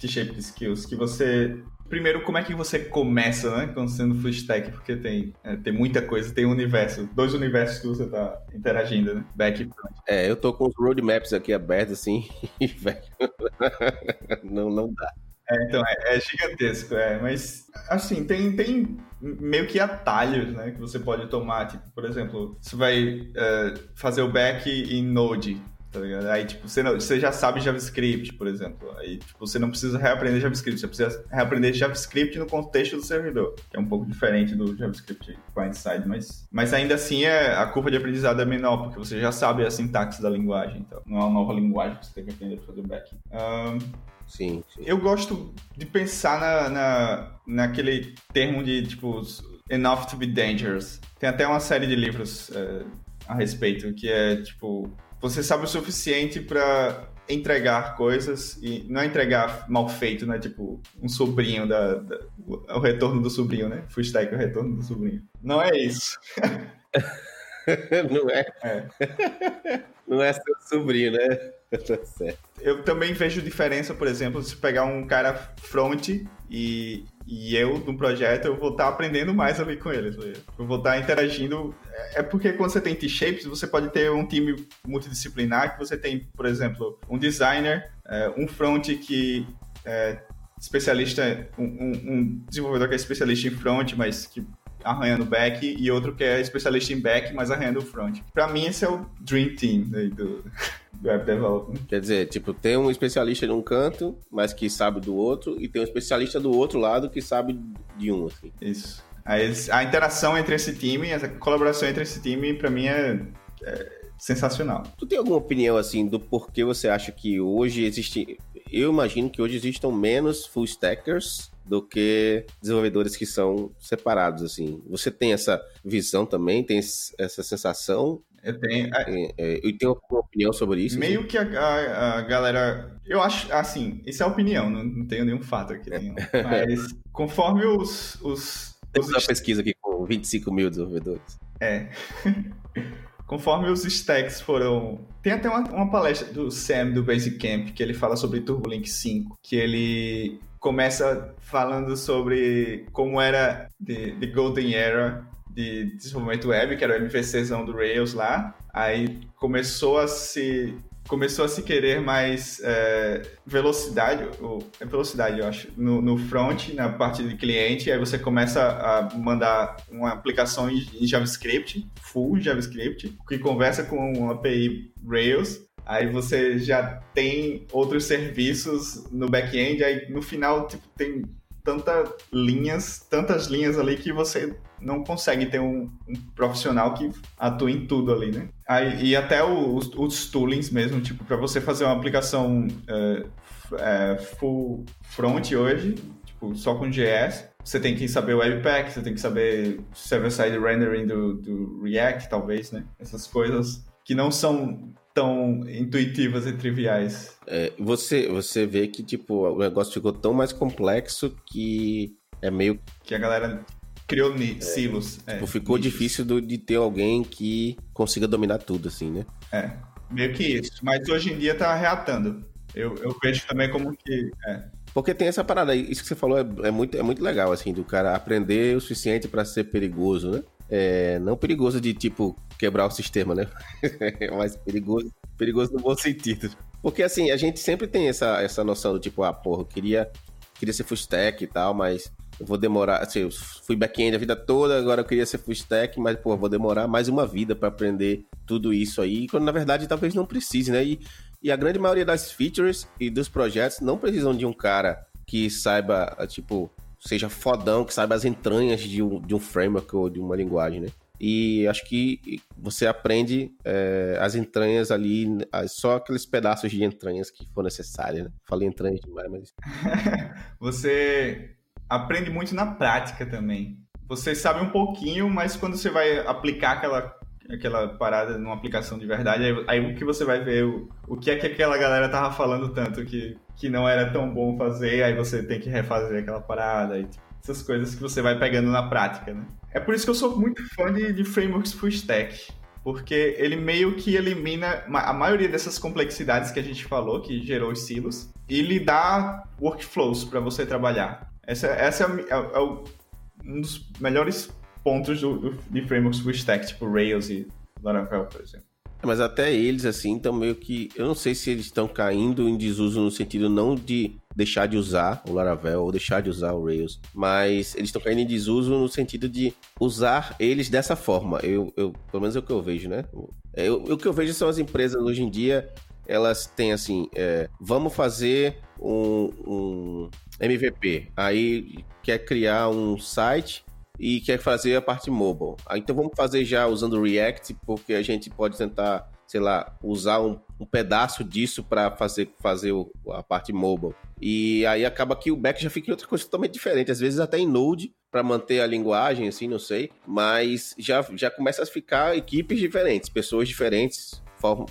T-shaped skills, que você primeiro, como é que você começa, né, quando sendo full stack? Porque tem, é, tem muita coisa, tem um universo, dois universos que você tá interagindo, né? Back e front. É, eu tô com os roadmaps aqui abertos, assim, <laughs> e, velho, <laughs> não, não dá. É, então, é, é, gigantesco, é, mas, assim, tem, tem meio que atalhos, né, que você pode tomar, tipo, por exemplo, você vai uh, fazer o back em Node, tá ligado? Aí, tipo, você, não, você já sabe JavaScript, por exemplo. Aí, tipo, você não precisa reaprender JavaScript, você precisa reaprender JavaScript no contexto do servidor, que é um pouco diferente do JavaScript client-side, mas, mas ainda assim é, a curva de aprendizado é menor, porque você já sabe a sintaxe da linguagem, então não é uma nova linguagem que você tem que aprender para fazer back. Um, sim, sim, Eu gosto de pensar na, na, naquele termo de, tipo, enough to be dangerous. Tem até uma série de livros uh, a respeito, que é, tipo, você sabe o suficiente para entregar coisas e não é entregar mal feito, né? Tipo, um sobrinho da, da o retorno do sobrinho, né? Full stack, o retorno do sobrinho. Não é isso. <laughs> não é. é. Não é seu sobrinho, né? <laughs> Tá certo. Eu também vejo diferença, por exemplo, se pegar um cara front e, e eu, no projeto, eu vou estar tá aprendendo mais ali com eles. Eu vou estar tá interagindo. É, é porque quando você tem T-shapes, você pode ter um time multidisciplinar, que você tem, por exemplo, um designer, é, um front que é especialista, um, um, desenvolvedor que é especialista em front, mas que arranhando back, e outro que é especialista em back, mas arranhando front. Para mim, esse é o Dream Team né, do, web development. Quer dizer, tipo, tem um especialista de um canto, mas que sabe do outro, e tem um especialista do outro lado que sabe de um, assim. Isso. A, interação entre esse time, a colaboração entre esse time, para mim é, é sensacional. Tu tem alguma opinião, assim, do porquê você acha que hoje existe... Eu imagino que hoje existam menos full stackers do que desenvolvedores que são separados, assim. Você tem essa visão também, tem essa sensação? Eu tenho. É, é, eu tenho uma opinião sobre isso. Meio assim? que a, a, a, galera. Eu acho, assim, isso é opinião, não, não tenho nenhum fato aqui. Nenhum. Mas conforme os. os, os uma pesquisa aqui com 25 mil desenvolvedores. É. <laughs> conforme os stacks foram. Tem até uma, uma palestra do Sam do Basecamp que ele fala sobre TurboLink 5, que ele começa falando sobre como era the, the Golden Era de desenvolvimento web, que era o MVCzão do Rails lá. Aí começou a se começou a se querer mais é, velocidade, ou, é velocidade, eu acho, no, no, front, na parte de cliente, aí você começa a mandar uma aplicação em, em JavaScript, full JavaScript, que conversa com uma API Rails, aí você já tem outros serviços no back-end, aí no final tipo, tem tantas linhas, tantas linhas ali que você não consegue ter um, um profissional que atue em tudo ali, né? Aí, e até os, os toolings mesmo, tipo, para você fazer uma aplicação é, é, full front hoje, tipo, só com JS, você tem que saber Webpack, você tem que saber server-side rendering do, do React, talvez, né? Essas coisas que não são tão intuitivas e triviais. É, você, você vê que, tipo, o negócio ficou tão mais complexo que é meio... Que a galera criou é, silos. É, tipo, ficou nichos. difícil do, de ter alguém que consiga dominar tudo, assim, né? É, meio que isso. Mas hoje em dia tá reatando. Eu, eu vejo também como que... É. Porque tem essa parada, isso que você falou é, é, muito, é muito legal, assim, do cara aprender o suficiente para ser perigoso, né? É, não perigoso de, tipo, quebrar o sistema, né? <laughs> Mas perigoso, perigoso no bom sentido. Porque, assim, a gente sempre tem essa, essa noção do tipo, ah, porra, eu queria, queria ser full stack e tal, mas vou demorar, assim, eu fui back-end a vida toda, agora eu queria ser full stack, mas, pô, vou demorar mais uma vida para aprender tudo isso aí, quando na verdade talvez não precise, né? E, e a grande maioria das features e dos projetos não precisam de um cara que saiba, tipo, seja fodão, que saiba as entranhas de um, de um framework ou de uma linguagem, né? E acho que você aprende é, as entranhas ali, só aqueles pedaços de entranhas que for necessário, né? Falei entranhas demais, mas. <laughs> você aprende muito na prática também. Você sabe um pouquinho, mas quando você vai aplicar aquela, aquela parada numa aplicação de verdade, aí, o que você vai ver o, o que é que aquela galera tava falando tanto que, que não era tão bom fazer, aí você tem que refazer aquela parada e tipo, essas coisas que você vai pegando na prática, né? É por isso que eu sou muito fã de, de frameworks full stack, porque ele meio que elimina a maioria dessas complexidades que a gente falou, que gerou os silos, e lhe dá workflows para você trabalhar. Essa, essa é, é, é, um dos melhores pontos do, do, de frameworks full stack, tipo Rails e Laravel, por exemplo. Mas até eles, assim, estão meio que. Eu não sei se eles estão caindo em desuso no sentido não de deixar de usar o Laravel ou deixar de usar o Rails, mas eles estão caindo em desuso no sentido de usar eles dessa forma. Eu, eu pelo menos é o que eu vejo, né? Eu, o que eu vejo são as empresas hoje em dia, elas têm assim, é, vamos fazer um, um MVP. Aí quer criar um site e quer fazer a parte mobile. Ah, então vamos fazer já usando React, porque a gente pode tentar, sei lá, usar um, um pedaço disso para fazer, fazer o, a parte mobile. E aí acaba que o back já fica em outra coisa totalmente diferente, às vezes até em Node, para manter a linguagem, assim, não sei. Mas já, já começa a ficar equipes diferentes, pessoas diferentes, form,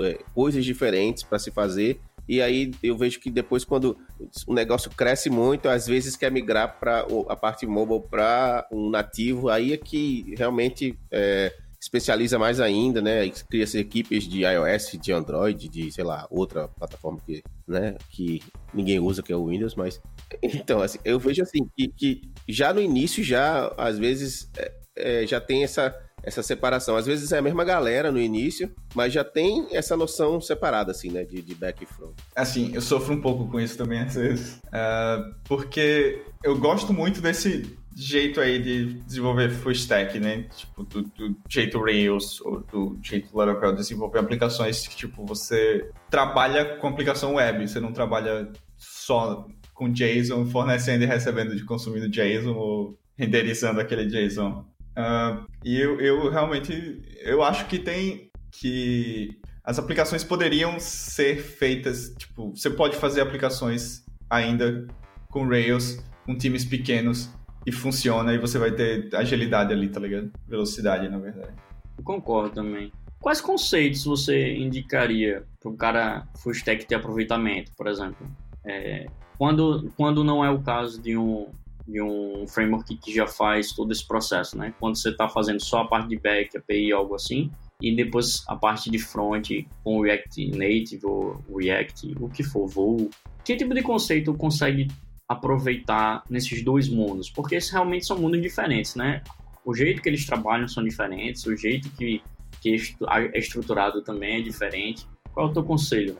é, coisas diferentes para se fazer. E aí eu vejo que depois, quando o negócio cresce muito, às vezes quer migrar para a parte mobile para um nativo, aí é que realmente é, especializa mais ainda, né? Cria as equipes de iOS, de Android, de, sei lá, outra plataforma que, né, que ninguém usa, que é o Windows, mas. <laughs> Então, assim, eu vejo assim, que, que já no início, já, às vezes, é, é, já tem essa essa separação. Às vezes é a mesma galera no início, mas já tem essa noção separada, assim, né, de, de back e front. Assim, eu sofro um pouco com isso também, às vezes, uh, porque eu gosto muito desse jeito aí de desenvolver full stack, né, tipo, do, do jeito Rails ou do jeito Laravel, desenvolver aplicações que, tipo, você trabalha com aplicação web, você não trabalha só com JSON, fornecendo e recebendo de consumindo JSON ou renderizando aquele JSON. Uh, e eu, eu realmente eu acho que tem que as aplicações poderiam ser feitas, tipo, você pode fazer aplicações ainda com Rails, com times pequenos e funciona e você vai ter agilidade ali, tá ligado? Velocidade, na verdade. Eu concordo também. Quais conceitos você indicaria para um cara full stack ter aproveitamento, por exemplo? É, quando, quando não é o caso de um, de um framework que já faz todo esse processo, né? Quando você está fazendo só a parte de back, API, algo assim, e depois a parte de front com React Native ou React, o que for, Vue. Que tipo de conceito consegue aproveitar nesses dois mundos? Porque esses realmente são mundos diferentes, né? O jeito que eles trabalham são diferentes, o jeito que, que é estruturado também é diferente. Qual é o teu conselho?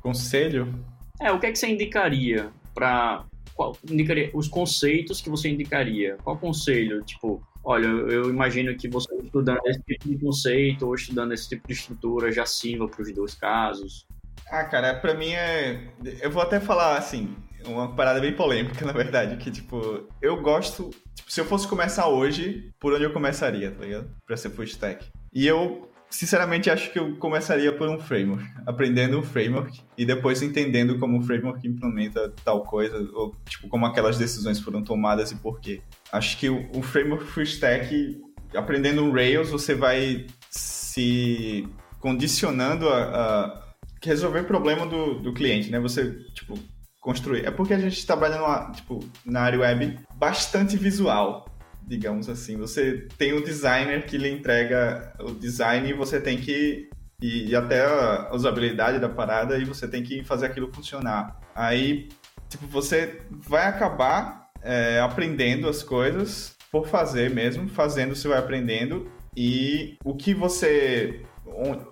Conselho? É, o que é que você indicaria para qual indicaria os conceitos que você indicaria? Qual conselho? Tipo, olha, eu imagino que você estudando esse tipo de conceito ou estudando esse tipo de estrutura já sirva para os dois casos. Ah, cara, para mim é. Eu vou até falar assim, uma parada bem polêmica, <laughs> na verdade, que tipo, eu gosto. Tipo, se eu fosse começar hoje, por onde eu começaria, tá ligado? Pra ser full stack. E eu sinceramente, acho que eu começaria por um framework, aprendendo um framework e depois entendendo como o framework implementa tal coisa, ou tipo, como aquelas decisões foram tomadas e por quê. Acho que o, o framework full stack, aprendendo Rails, você vai se condicionando a, a resolver o problema do, do cliente, né? Você, tipo, construir. É porque a gente trabalha numa, tipo, na área web bastante visual digamos assim. Você tem o designer que lhe entrega o design e você tem que. E, e até a usabilidade da parada e você tem que fazer aquilo funcionar. Aí, tipo, você vai acabar é, aprendendo as coisas por fazer mesmo, fazendo você vai aprendendo e o que você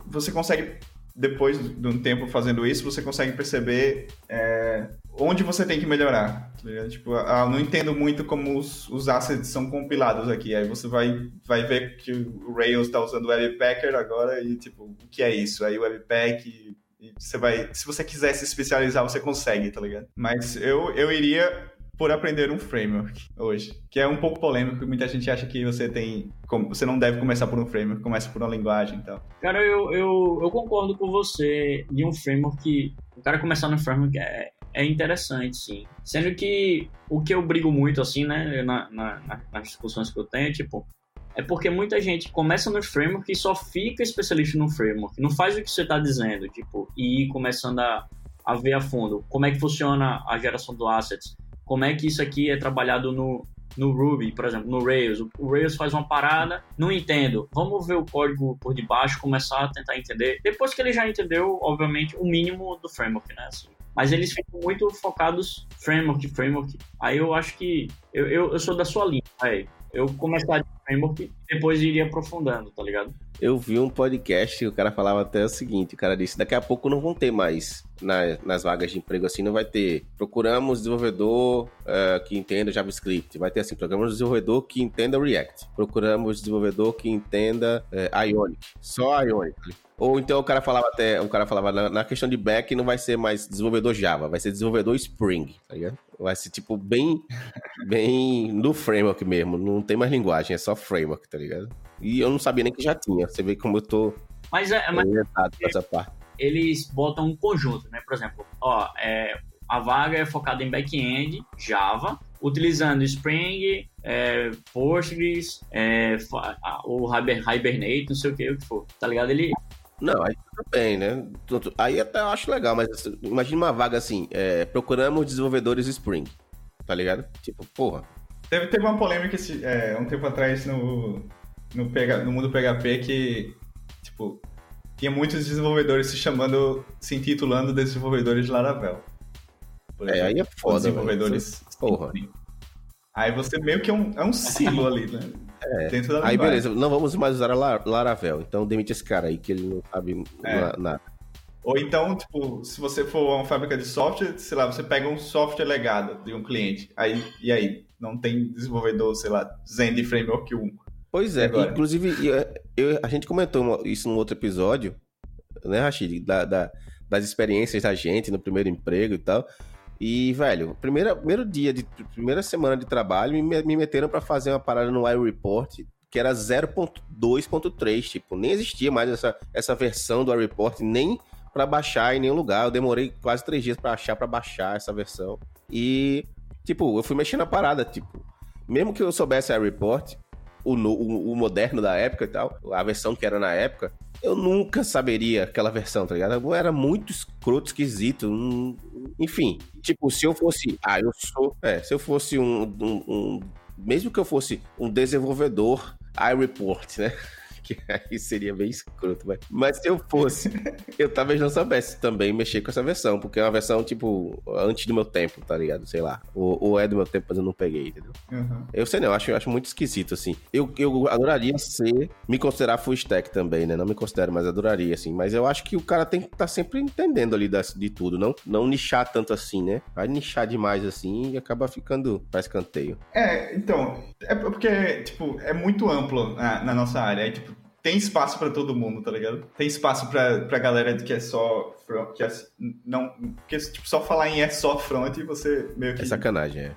você consegue depois de um tempo fazendo isso, você consegue perceber é, onde você tem que melhorar. Tá tipo, ah, não entendo muito como os, os assets são compilados aqui. Aí você vai, vai ver que o Rails está usando o Webpacker agora e, tipo, o que é isso? Aí o Webpack você vai, se você quiser se especializar, você consegue, tá ligado? Mas eu, eu iria por aprender um framework hoje, que é um pouco polêmico, muita gente acha que você tem, você não deve começar por um framework, começa por uma linguagem e tal. Cara, eu, eu, eu concordo com você de um framework, o cara começar no framework é, é interessante, sim. Sendo que o que eu brigo muito, assim, né, na, na, nas discussões que eu tenho, tipo, é porque muita gente começa no framework e só fica especialista no framework, não faz o que você está dizendo, tipo, e ir começando a, a ver a fundo como é que funciona a geração do assets, como é que isso aqui é trabalhado no, no Ruby, por exemplo, no Rails. O Rails faz uma parada, não entendo. Vamos ver o código por debaixo, começar a tentar entender. Depois que ele já entendeu, obviamente, o mínimo do framework, né? Assim. Mas eles ficam muito focados framework, framework. Aí eu acho que eu, eu, eu sou da sua linha, aí. Eu começaria de framework e depois iria aprofundando, tá ligado? Eu vi um podcast que o cara falava até o seguinte: o cara disse, daqui a pouco não vão ter mais na, nas vagas de emprego assim, não vai ter. Procuramos desenvolvedor uh, que entenda JavaScript. Vai ter assim: procuramos desenvolvedor que entenda React. Procuramos desenvolvedor que entenda uh, Ionic. Só Ionic. Ou então o cara falava até, o cara falava na, na, questão de back não vai ser mais desenvolvedor Java, vai ser desenvolvedor Spring, tá ligado? Vai ser tipo bem, bem no framework mesmo, não tem mais linguagem, é só framework, tá ligado? E eu não sabia nem que já tinha, você vê como eu tô mas, é, mas essa parte. Eles botam um conjunto, né? Por exemplo, ó, é, a vaga é focada em back-end, Java, utilizando Spring, é, Postgres, é, o Hibernate, não sei o que, o que for, tá ligado? Ele, não, aí tudo bem, né? Aí até eu acho legal, mas imagina uma vaga assim, é, procuramos desenvolvedores Spring, tá ligado? Tipo, porra. Teve, teve uma polêmica esse, é, um tempo atrás no, no, PH, no mundo PHP que, tipo, tinha muitos desenvolvedores se chamando, se intitulando desenvolvedores de Laravel. É, aí é foda, Desenvolvedores. Porra. Aí você meio que é um, é um silo ali, né? É. Dentro da aí beleza, não vamos mais usar a Laravel, então demite esse cara aí que ele não sabe é. nada. Ou então, tipo, se você for uma fábrica de software, sei lá, você pega um software legado de um cliente, aí, e aí? Não tem desenvolvedor, sei lá, Zen Framework 1. Pois é, Agora. inclusive eu, eu, a gente comentou isso num outro episódio, né, Rachid, da, da, das experiências da gente no primeiro emprego e tal. E, velho, primeiro, primeiro dia, de primeira semana de trabalho, me, me meteram para fazer uma parada no iReport que era 0.2.3, tipo, nem existia mais essa, essa versão do iReport, nem para baixar em nenhum lugar. Eu demorei quase três dias para achar, para baixar essa versão. E, tipo, eu fui mexendo na parada, tipo, mesmo que eu soubesse iReport, o, o, o moderno da época e tal, a versão que era na época, eu nunca saberia aquela versão, tá ligado? Era muito escroto, esquisito. Enfim, tipo, se eu fosse. Ah, eu sou. É, se eu fosse um, um, um mesmo que eu fosse um desenvolvedor iReport, né? Que <laughs> aí seria bem escroto, mas, mas se eu fosse, <laughs> eu talvez não soubesse também mexer com essa versão, porque é uma versão, tipo, antes do meu tempo, tá ligado? Sei lá. Ou, ou é do meu tempo, mas eu não peguei, entendeu? Uhum. Eu sei não, eu acho, eu acho muito esquisito, assim. Eu, eu adoraria ser, me considerar full stack também, né? Não me considero, mas adoraria, assim. Mas eu acho que o cara tem que estar tá sempre entendendo ali das, de tudo, não, não nichar tanto assim, né? Vai nichar demais assim e acaba ficando para escanteio. É, então, é porque, tipo, é muito amplo na, na nossa área. É, tipo, tem espaço para todo mundo, tá ligado? Tem espaço pra, pra galera que é só front, que é, não, porque tipo, só falar em é só front e você meio que... É sacanagem, é.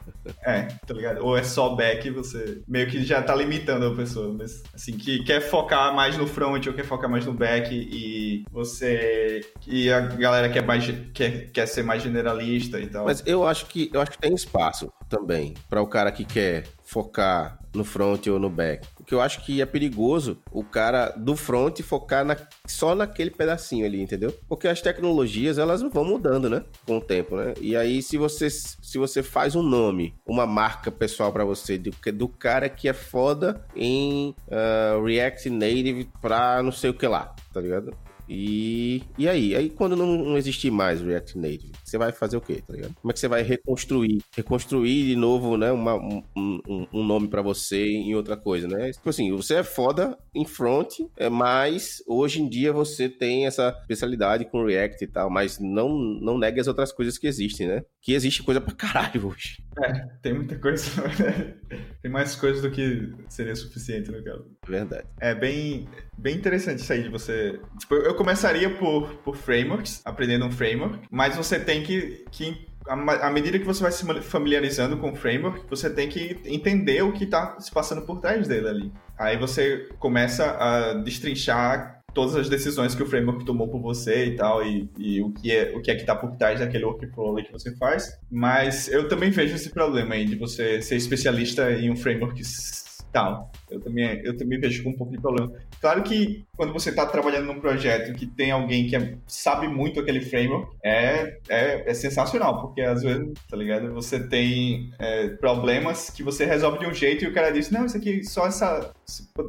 É, tá ligado? Ou é só back, você meio que já tá limitando a pessoa, mas assim, que quer focar mais no front ou quer focar mais no back e você... e a galera quer, mais, quer, quer ser mais generalista e tal. Mas eu acho que, eu acho que tem espaço também para o cara que quer focar no front ou no back. Porque eu acho que é perigoso o cara do front focar na, só naquele pedacinho ali, entendeu? Porque as tecnologias, elas vão mudando, né? Com o tempo, né? E aí, se você, se você faz um nome, uma marca pessoal para você, do, do cara que é foda em uh, React Native pra não sei o que lá, tá ligado? E, e aí? Aí quando não, não existir mais React Native, você vai fazer o quê, tá ligado? Como é que você vai reconstruir? Reconstruir de novo, né, uma, um, um, um nome para você em outra coisa, né? Tipo assim, você é foda em front, é, mas hoje em dia você tem essa especialidade com React e tal, mas não, não negue as outras coisas que existem, né? Que existe coisa pra caralho hoje. É, tem muita coisa. <laughs> tem mais coisas do que seria suficiente, no caso. Verdade. É bem, bem interessante isso aí de você. Tipo, eu começaria por, por frameworks, aprendendo um framework, mas você tem que, que à medida que você vai se familiarizando com o framework, você tem que entender o que está se passando por trás dele ali. Aí você começa a destrinchar todas as decisões que o framework tomou por você e tal, e, e o que é o que é que tá por trás daquele workflow que você faz. Mas eu também vejo esse problema aí de você ser especialista em um framework tal. Eu também, eu também vejo com um pouco de problema. Claro que quando você está trabalhando num projeto que tem alguém que é, sabe muito aquele framework, é, é, é, sensacional, porque às vezes, tá ligado? Você tem é, problemas que você resolve de um jeito e o cara diz, não, isso aqui, só essa,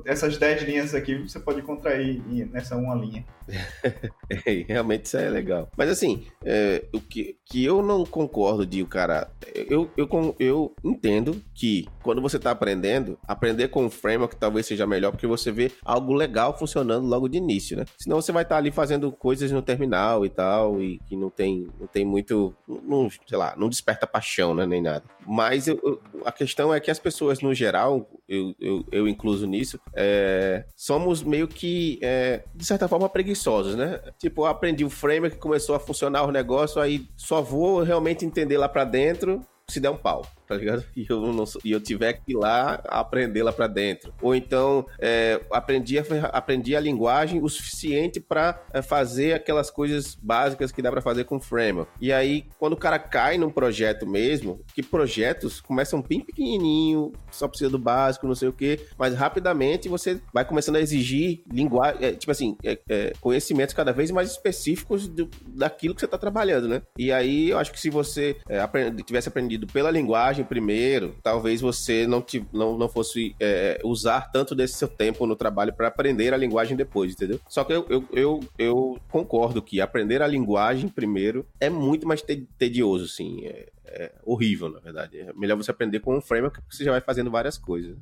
essas 10 linhas aqui você pode contrair nessa uma linha. <laughs> É, realmente isso é legal. Mas assim, é, o que, que eu não concordo de o cara. Eu, eu, eu entendo que quando você está aprendendo, aprender com um framework talvez seja melhor, porque você vê algo legal funcionando logo de início, né? Senão você vai estar tá ali fazendo coisas no terminal e tal, e que não tem, não tem muito. Não, sei lá, não desperta paixão, né? Nem nada. Mas eu, eu, a questão é que as pessoas, no geral, eu, eu, eu incluso nisso, é, somos meio que, é, de certa forma, preguiçosos, né? Tipo, eu aprendi o framework, começou a funcionar o negócio, aí só vou realmente entender lá para dentro se der um pau tá ligado? <laughs> E eu, não, e eu tiver que ir lá aprender lá para dentro. Ou então, é, aprendi, a, aprendi a linguagem o suficiente para é, fazer aquelas coisas básicas que dá para fazer com framework. E aí, quando o cara cai num projeto mesmo, que projetos começam bem pequenininho, só precisa do básico, não sei o quê, mas rapidamente você vai começando a exigir linguagem, é, tipo assim, é, é, conhecimentos cada vez mais específicos do, daquilo que você está trabalhando, né? E aí, eu acho que se você é, aprend, tivesse aprendido pela linguagem, primeiro, talvez você não, te, não, não fosse é, usar tanto desse seu tempo no trabalho para aprender a linguagem depois, entendeu? Só que eu, eu, eu, eu, concordo que aprender a linguagem primeiro é muito mais tedioso, assim. É, é horrível, na verdade. É melhor você aprender com um framework que você já vai fazendo várias coisas.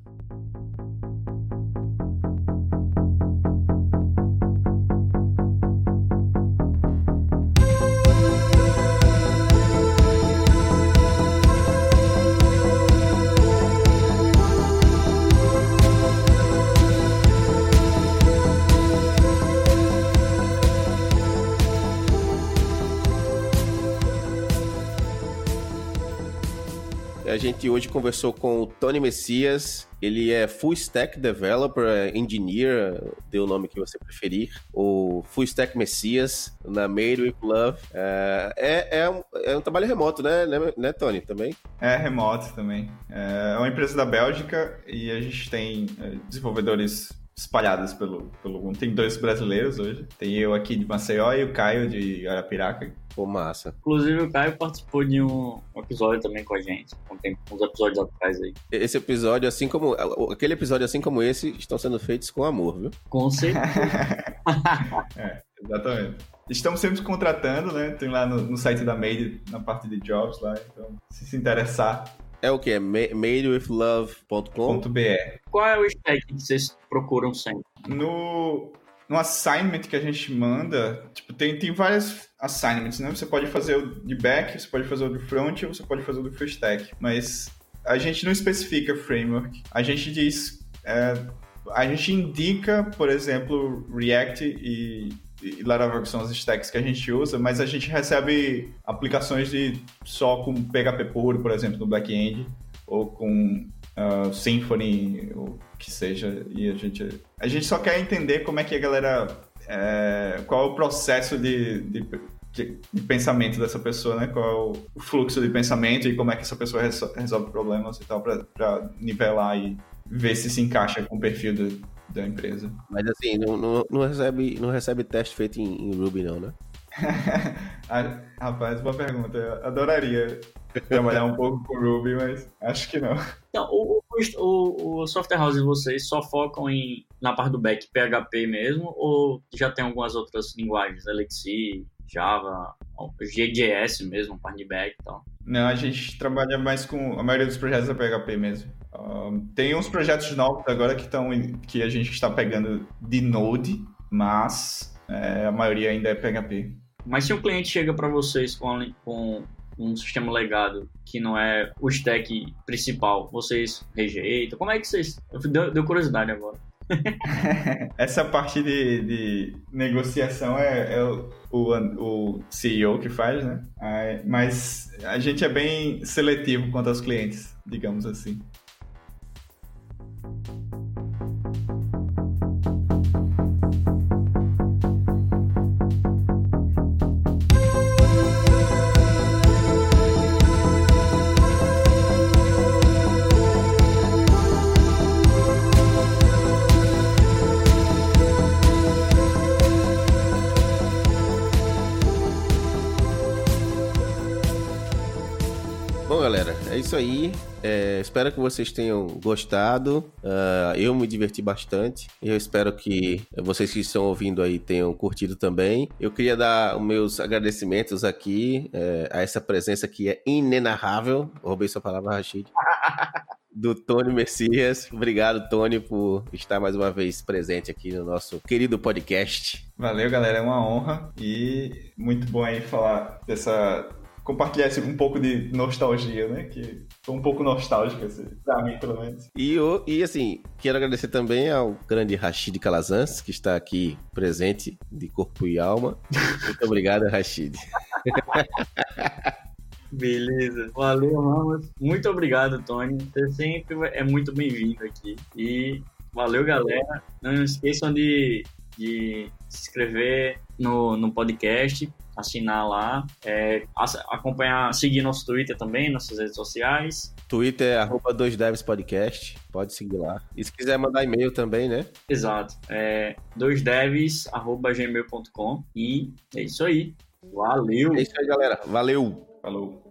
A gente hoje conversou com o Tony Messias. Ele é Full Stack Developer, é Engineer, dê o nome que você preferir. O Full Stack Messias, na Made with Love. É, é, é, um, é um trabalho remoto, né, né, né, Tony? Também? É remoto também. É uma empresa da Bélgica e a gente tem é, desenvolvedores espalhados pelo, pelo mundo. Tem dois brasileiros hoje. Tem eu aqui de Maceió e o Caio de Arapiraca. Pô, massa. Inclusive, o Caio participou de um episódio também com a gente, tem uns episódios atrás aí. Esse episódio, assim como. Aquele episódio, assim como esse, estão sendo feitos com amor, viu? Com certeza. <laughs> <laughs> é, exatamente. Estamos sempre contratando, né? Tem lá no, no, site da Made, na parte de jobs lá. Então, se se interessar. É o que? É madewithlove.com.br. Qual é o stack que vocês procuram sempre? No, no assignment que a gente manda, tipo, tem, tem várias assignments, né? Você pode fazer o de back, você pode fazer o de front, ou você pode fazer o do full stack. Mas a gente não especifica framework. A gente diz... É, a gente indica, por exemplo, React e, e Laravel, que são as stacks que a gente usa, mas a gente recebe aplicações de só com PHP puro, por exemplo, no back-end, ou com uh, Symfony, ou que seja, e a gente, a gente só quer entender como é que a galera, é, qual é o processo de, de, de, pensamento dessa pessoa, né? Qual é o, o, fluxo de pensamento e como é que essa pessoa resolve problemas e tal, para nivelar e ver se se encaixa com o perfil da empresa. Mas assim, não, não, não, recebe, não recebe teste feito em, em Ruby não, né? <laughs> Rapaz, boa pergunta. Eu adoraria trabalhar um pouco com Ruby, mas acho que não. Então, o, o o, software house de vocês só focam em, na parte do back PHP mesmo ou já tem algumas outras linguagens, Elixir, Java, GJS mesmo, parte de back e tal? Não, a gente trabalha mais com a maioria dos projetos é PHP mesmo. Tem uns projetos novos agora que estão que a gente está pegando de Node, mas é, a maioria ainda é PHP. Mas se um cliente chega para vocês com, com um sistema legado que não é o stack principal, vocês rejeitam? Como é que vocês. Deu, deu curiosidade agora. <laughs> Essa parte de, de negociação é, é o, o, o, CEO que faz, né? Mas a gente é bem seletivo quanto aos clientes, digamos assim. Aí. É, espero que vocês tenham gostado. Uh, eu me diverti bastante. Eu espero que vocês que estão ouvindo aí tenham curtido também. Eu queria dar os meus agradecimentos aqui é, a essa presença que é inenarrável. Roubei sua palavra, Rachid. <laughs> do Tony Messias. Obrigado, Tony, por estar mais uma vez presente aqui no nosso querido podcast. Valeu, galera. É uma honra e muito bom aí falar dessa compartilhar esse, um pouco de nostalgia, né? Que foi um pouco nostálgico, assim, pra mim, pelo menos. E, eu, e assim, quero agradecer também ao grande Rashid Calazans, que está aqui presente de corpo e alma. Muito obrigado, Rashid. Beleza. Valeu, Ramos. Muito obrigado, Tony. Você sempre é muito bem-vindo aqui. E valeu, galera. Não esqueçam de, de se inscrever no, no podcast assinar lá, é, acompanhar, seguir nosso Twitter também, nossas redes sociais. Twitter é arroba 2devs podcast, pode seguir lá. E se quiser mandar e-mail também, né? Exato, é 2devs arroba gmail.com e é isso aí. Valeu! É isso aí, galera. Valeu! Falou!